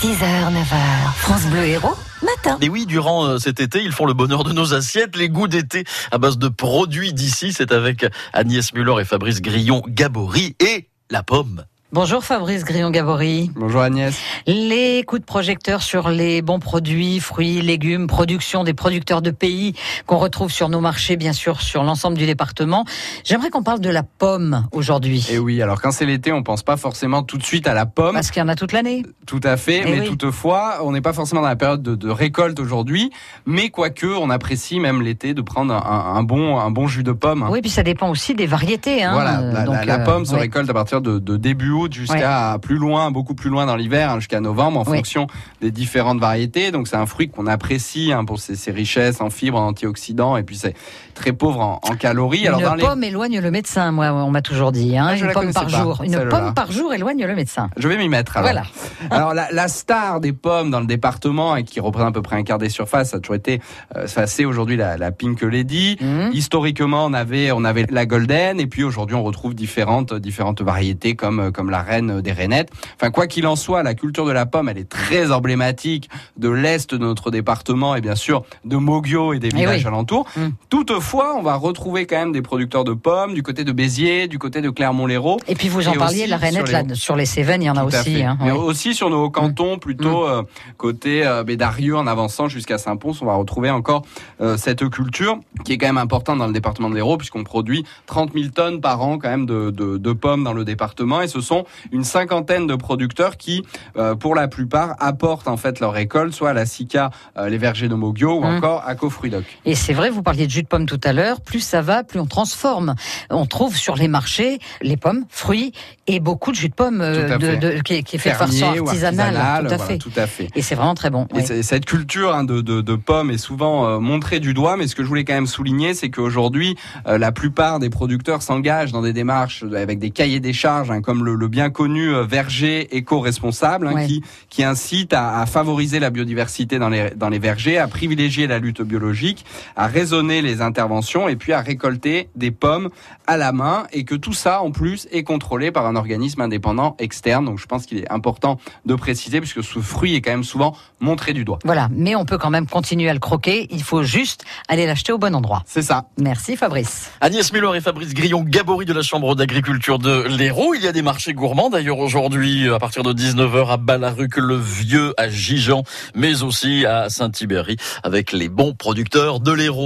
6h, 9h, France Bleu Héros, matin. Et oui, durant euh, cet été, ils font le bonheur de nos assiettes, les goûts d'été à base de produits d'ici. C'est avec Agnès Muller et Fabrice Grillon-Gabory et la pomme. Bonjour Fabrice Grillon-Gabory. Bonjour Agnès. Les coups de projecteur sur les bons produits, fruits, légumes, production des producteurs de pays qu'on retrouve sur nos marchés, bien sûr, sur l'ensemble du département. J'aimerais qu'on parle de la pomme aujourd'hui. Et oui, alors quand c'est l'été, on pense pas forcément tout de suite à la pomme. Parce qu'il y en a toute l'année. Tout à fait, Eh mais oui. toutefois, on n'est pas forcément dans la période de, de récolte aujourd'hui. Mais quoique, on apprécie même l'été de prendre un, un bon, un bon jus de pomme. hein. Oui, puis ça dépend aussi des variétés. Hein. Voilà, la, Donc, la- la euh, pomme se récolte à partir de, de début août jusqu'à plus loin, beaucoup plus loin dans l'hiver, hein, jusqu'à novembre, en fonction des différentes variétés. Donc c'est un fruit qu'on apprécie hein, pour ses, ses richesses en fibres, en antioxydants, et puis c'est très pauvre en, en calories. Une dans les- pomme éloigne le médecin, moi, on m'a toujours dit. Hein. Ah, Une pomme par pas, jour. Une pomme par jour éloigne le médecin. Je vais m'y mettre alors. Voilà. Alors la, la star des pommes dans le département et qui représente à peu près un quart des surfaces, ça a toujours été, euh, ça c'est aujourd'hui la, la Pink Lady. Mhm. Historiquement, on avait on avait la Golden et puis aujourd'hui on retrouve différentes différentes variétés comme euh, comme la reine des rainettes. Enfin quoi qu'il en soit, la culture de la pomme, elle est très emblématique de l'est de notre département et bien sûr de Moggio et des villages oui. alentours. Mm. Toutefois, on va retrouver quand même des producteurs de pommes du côté de Béziers, du côté de Clermont-Lérault. Et puis vous en parliez, aussi la rainette, sur les- là, sur les Cévennes, il y en a Tout aussi. fait. Hein, Mais oui. Sur nos cantons, plutôt Mm. euh, côté euh, Bédarieux, en avançant jusqu'à Saint-Pons, on va retrouver encore euh, cette culture qui est quand même importante dans le département de l'Hérault, puisqu'on produit 30 000 tonnes par an quand même de, de, de pommes dans le département, et ce sont une cinquantaine de producteurs qui, pour la plupart, apportent en fait leur récolte, soit à la SICA, les vergers de Moggio, ou Mm. encore à Cofruidoc. Et c'est vrai, vous parliez de jus de pomme tout à l'heure, plus ça va, plus on transforme. On trouve sur les marchés les pommes, fruits et beaucoup de jus de pomme de, de- qui, est, qui est fait Fermier ou artisanale. artisanal, tout à voilà, fait. tout à fait. Et c'est vraiment très bon. Et oui. cette culture hein, de, de, de pommes est souvent euh, montrée du doigt, mais ce que je voulais quand même souligner, c'est qu'aujourd'hui, euh, la plupart des producteurs s'engagent dans des démarches avec des cahiers des charges, hein, comme le, le bien connu euh, verger éco-responsable, hein, Ouais. qui, qui incite à, à favoriser la biodiversité dans les, dans les vergers, à privilégier la lutte biologique, à raisonner les interventions et puis à récolter des pommes à la main, et que tout ça, en plus, est contrôlé par un organisme indépendant externe. Donc je pense qu'il est important de préciser, puisque ce fruit est quand même souvent montré du doigt. Voilà, mais on peut quand même continuer à le croquer. Il faut juste aller l'acheter au bon endroit. C'est ça. Merci Fabrice. Agnès Muller et Fabrice Grillon-Gabory de la Chambre d'agriculture de l'Hérault. Il y a des marchés gourmands d'ailleurs aujourd'hui à partir de 19h à Balaruc-le-Vieux, à Gijan, mais aussi à Saint-Tibéry avec les bons producteurs de l'Hérault.